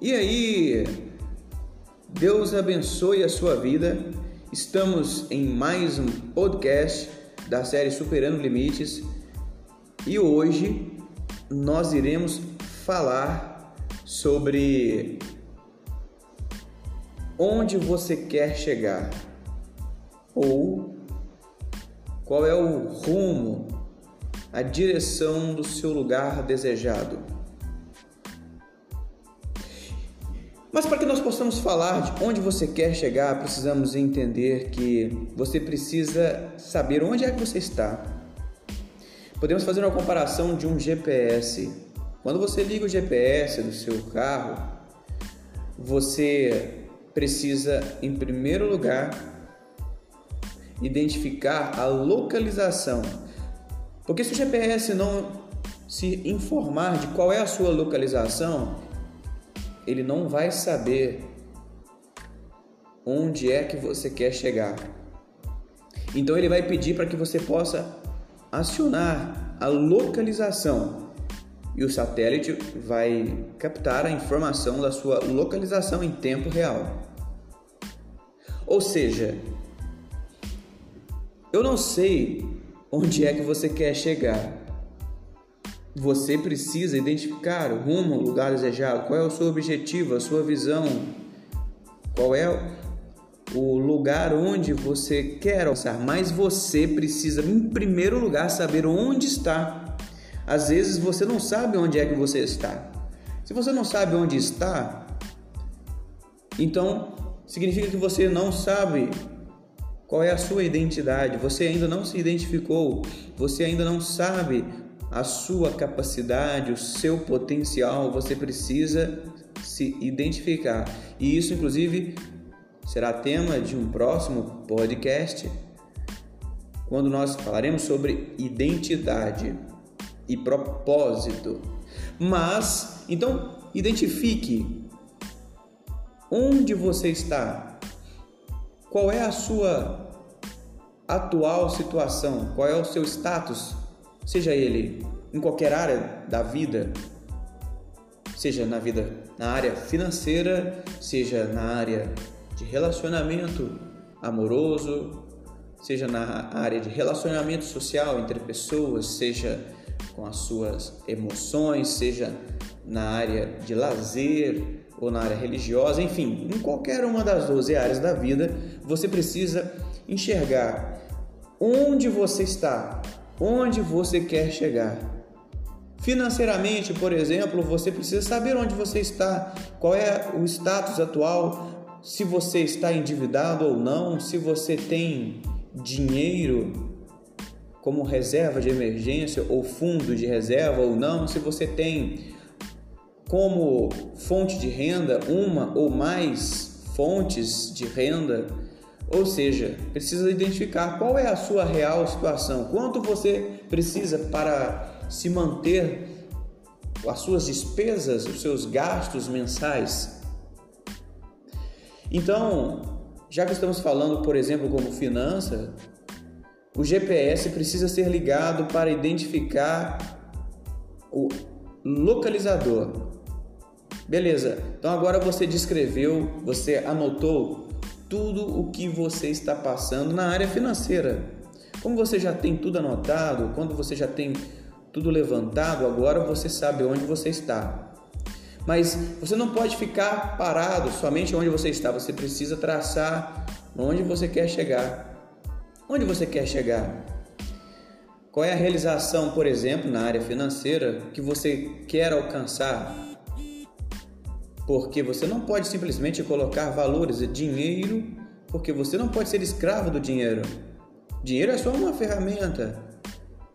E aí, Deus abençoe a sua vida. Estamos em mais um podcast da série Superando Limites e hoje nós iremos falar sobre onde você quer chegar ou qual é o rumo, a direção do seu lugar desejado. Mas para que nós possamos falar de onde você quer chegar, precisamos entender que você precisa saber onde é que você está. Podemos fazer uma comparação de um GPS. Quando você liga o GPS do seu carro, você precisa, em primeiro lugar, identificar a localização. Porque se o GPS não se informar de qual é a sua localização, ele não vai saber onde é que você quer chegar. Então ele vai pedir para que você possa acionar a localização e o satélite vai captar a informação da sua localização em tempo real. Ou seja, eu não sei onde é que você quer chegar, você precisa identificar o rumo, o lugar desejado, qual é o seu objetivo, a sua visão, qual é o lugar onde você quer alcançar, mas você precisa, em primeiro lugar, saber onde está. Às vezes você não sabe onde é que você está. Se você não sabe onde está, então significa que você não sabe qual é a sua identidade, você ainda não se identificou, você ainda não sabe a sua capacidade, o seu potencial, você precisa se identificar. E isso, inclusive, será tema de um próximo podcast, quando nós falaremos sobre identidade e propósito. Mas, então, identifique onde você está, qual é a sua atual situação, qual é o seu status seja ele em qualquer área da vida, seja na vida na área financeira, seja na área de relacionamento amoroso, seja na área de relacionamento social entre pessoas, seja com as suas emoções, seja na área de lazer ou na área religiosa, enfim, em qualquer uma das 12 áreas da vida, você precisa enxergar onde você está, onde você quer chegar. Financeiramente, por exemplo, você precisa saber onde você está, qual é o status atual, se você está endividado ou não, se você tem dinheiro como reserva de emergência ou fundo de reserva ou não, se você tem como fonte de renda uma ou mais fontes de renda ou seja, precisa identificar qual é a sua real situação, quanto você precisa para se manter as suas despesas, os seus gastos mensais. Então, já que estamos falando, por exemplo, como finança, o GPS precisa ser ligado para identificar o localizador. Beleza, então agora você descreveu, você anotou tudo o que você está passando na área financeira. Como você já tem tudo anotado, quando você já tem tudo levantado, agora você sabe onde você está. Mas você não pode ficar parado somente onde você está, você precisa traçar onde você quer chegar. Onde você quer chegar? Qual é a realização, por exemplo, na área financeira que você quer alcançar? Porque você não pode simplesmente colocar valores de dinheiro, porque você não pode ser escravo do dinheiro. Dinheiro é só uma ferramenta.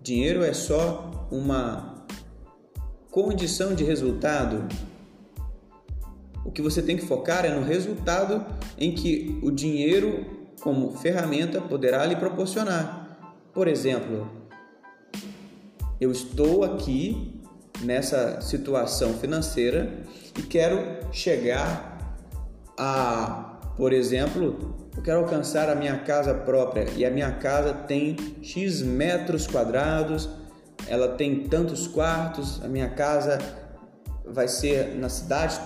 Dinheiro é só uma condição de resultado. O que você tem que focar é no resultado em que o dinheiro, como ferramenta, poderá lhe proporcionar. Por exemplo, eu estou aqui nessa situação financeira e quero chegar a, por exemplo, eu quero alcançar a minha casa própria e a minha casa tem X metros quadrados, ela tem tantos quartos, a minha casa vai ser na cidade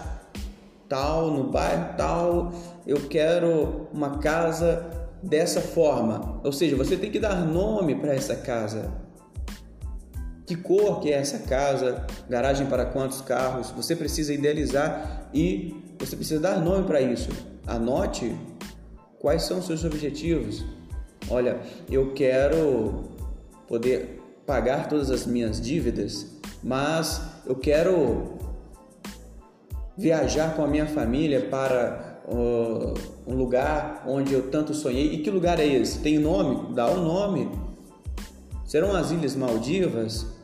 tal, no bairro tal, eu quero uma casa dessa forma. Ou seja, você tem que dar nome para essa casa. Que cor que é essa casa? Garagem para quantos carros? Você precisa idealizar e você precisa dar nome para isso. Anote quais são os seus objetivos. Olha, eu quero poder pagar todas as minhas dívidas, mas eu quero viajar com a minha família para uh, um lugar onde eu tanto sonhei. E que lugar é esse? Tem nome? Dá o um nome. Serão as Ilhas Maldivas?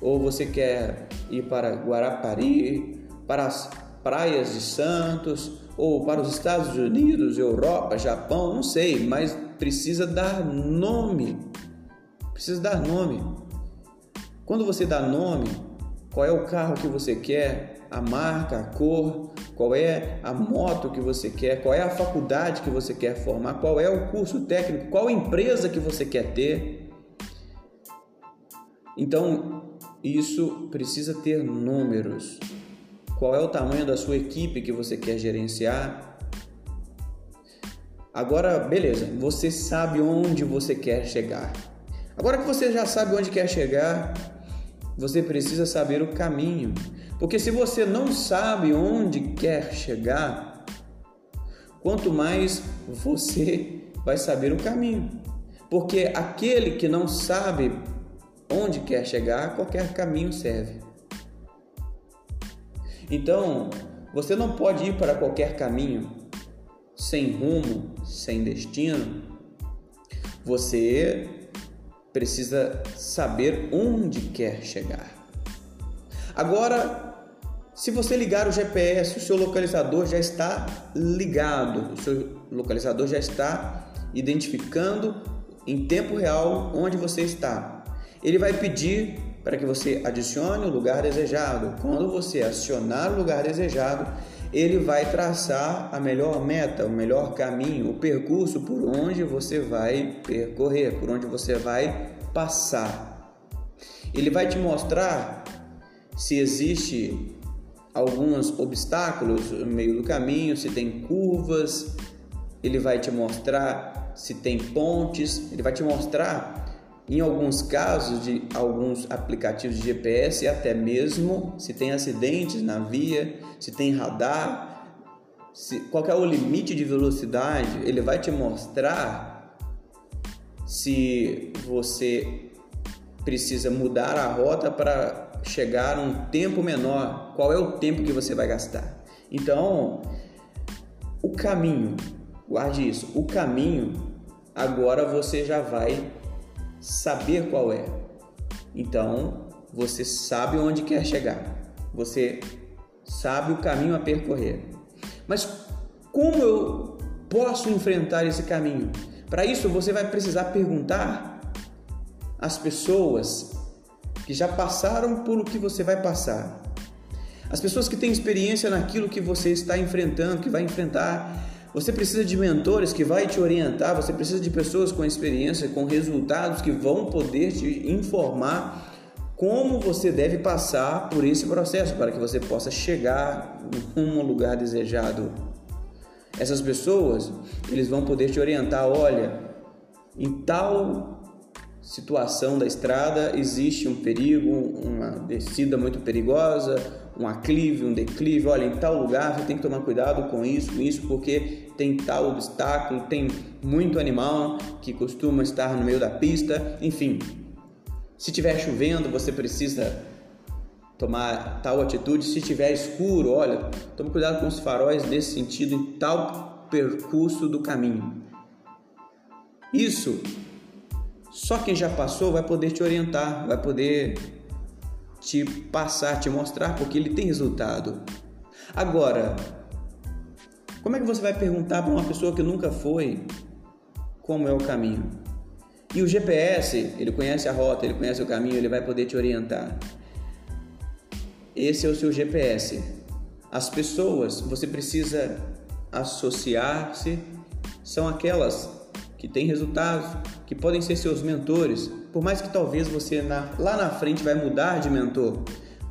Ou você quer ir para Guarapari, para as praias de Santos, ou para os Estados Unidos, Europa, Japão, não sei, mas precisa dar nome. Precisa dar nome. Quando você dá nome, qual é o carro que você quer, a marca, a cor, qual é a moto que você quer, qual é a faculdade que você quer formar, qual é o curso técnico, qual empresa que você quer ter. Então, isso precisa ter números. Qual é o tamanho da sua equipe que você quer gerenciar? Agora, beleza, você sabe onde você quer chegar. Agora que você já sabe onde quer chegar, você precisa saber o caminho. Porque se você não sabe onde quer chegar, quanto mais você vai saber o caminho. Porque aquele que não sabe onde quer chegar, qualquer caminho serve. Então, você não pode ir para qualquer caminho sem rumo, sem destino. Você precisa saber onde quer chegar. Agora, se você ligar o GPS, o seu localizador já está ligado, o seu localizador já está identificando em tempo real onde você está. Ele vai pedir para que você adicione o lugar desejado. Quando você acionar o lugar desejado, ele vai traçar a melhor meta, o melhor caminho, o percurso por onde você vai percorrer, por onde você vai passar. Ele vai te mostrar se existe alguns obstáculos no meio do caminho, se tem curvas, ele vai te mostrar se tem pontes, ele vai te mostrar em alguns casos de alguns aplicativos de GPS, até mesmo se tem acidentes na via, se tem radar, se, qual é o limite de velocidade, ele vai te mostrar se você precisa mudar a rota para chegar um tempo menor, qual é o tempo que você vai gastar. Então, o caminho, guarde isso, o caminho agora você já vai saber qual é. Então, você sabe onde quer chegar. Você sabe o caminho a percorrer. Mas como eu posso enfrentar esse caminho? Para isso, você vai precisar perguntar às pessoas que já passaram por o que você vai passar. As pessoas que têm experiência naquilo que você está enfrentando, que vai enfrentar você precisa de mentores que vai te orientar, você precisa de pessoas com experiência, com resultados que vão poder te informar como você deve passar por esse processo para que você possa chegar num lugar desejado. Essas pessoas, eles vão poder te orientar, olha, em tal situação da estrada existe um perigo, uma descida muito perigosa, um aclive, um declive, olha, em tal lugar você tem que tomar cuidado com isso, com isso, porque tem tal obstáculo, tem muito animal que costuma estar no meio da pista, enfim. Se tiver chovendo, você precisa tomar tal atitude. Se tiver escuro, olha, tome cuidado com os faróis nesse sentido, em tal percurso do caminho. Isso só quem já passou vai poder te orientar, vai poder te passar, te mostrar, porque ele tem resultado. Agora, como é que você vai perguntar para uma pessoa que nunca foi como é o caminho? E o GPS, ele conhece a rota, ele conhece o caminho, ele vai poder te orientar. Esse é o seu GPS. As pessoas, você precisa associar-se, são aquelas que têm resultados, que podem ser seus mentores, por mais que talvez você na, lá na frente vai mudar de mentor,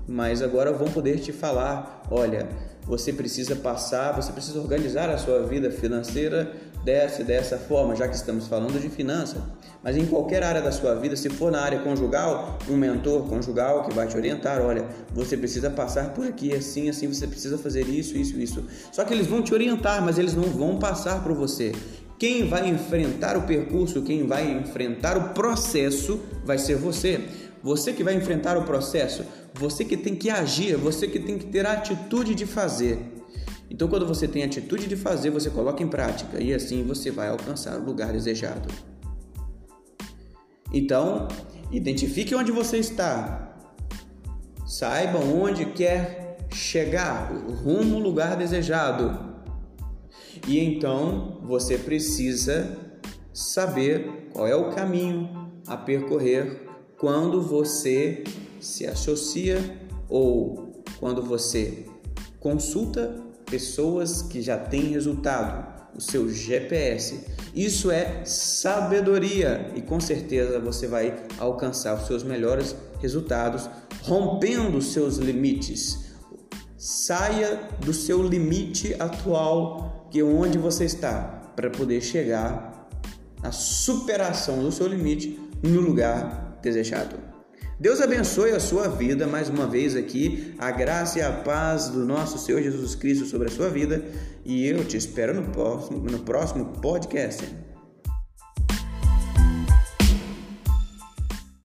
mas agora vão poder te falar, olha, você precisa passar, você precisa organizar a sua vida financeira dessa dessa forma, já que estamos falando de finança. Mas em qualquer área da sua vida, se for na área conjugal, um mentor conjugal que vai te orientar, olha, você precisa passar por aqui assim, assim, você precisa fazer isso, isso, isso. Só que eles vão te orientar, mas eles não vão passar por você. Quem vai enfrentar o percurso, quem vai enfrentar o processo vai ser você. Você que vai enfrentar o processo, você que tem que agir, você que tem que ter a atitude de fazer. Então, quando você tem a atitude de fazer, você coloca em prática e assim você vai alcançar o lugar desejado. Então, identifique onde você está. Saiba onde quer chegar, rumo ao lugar desejado. E então você precisa saber qual é o caminho a percorrer quando você se associa ou quando você consulta pessoas que já têm resultado, o seu GPS. Isso é sabedoria e com certeza você vai alcançar os seus melhores resultados rompendo seus limites. Saia do seu limite atual, que é onde você está, para poder chegar à superação do seu limite no lugar desejado. Deus abençoe a sua vida mais uma vez aqui, a graça e a paz do nosso Senhor Jesus Cristo sobre a sua vida, e eu te espero no próximo, no próximo podcast.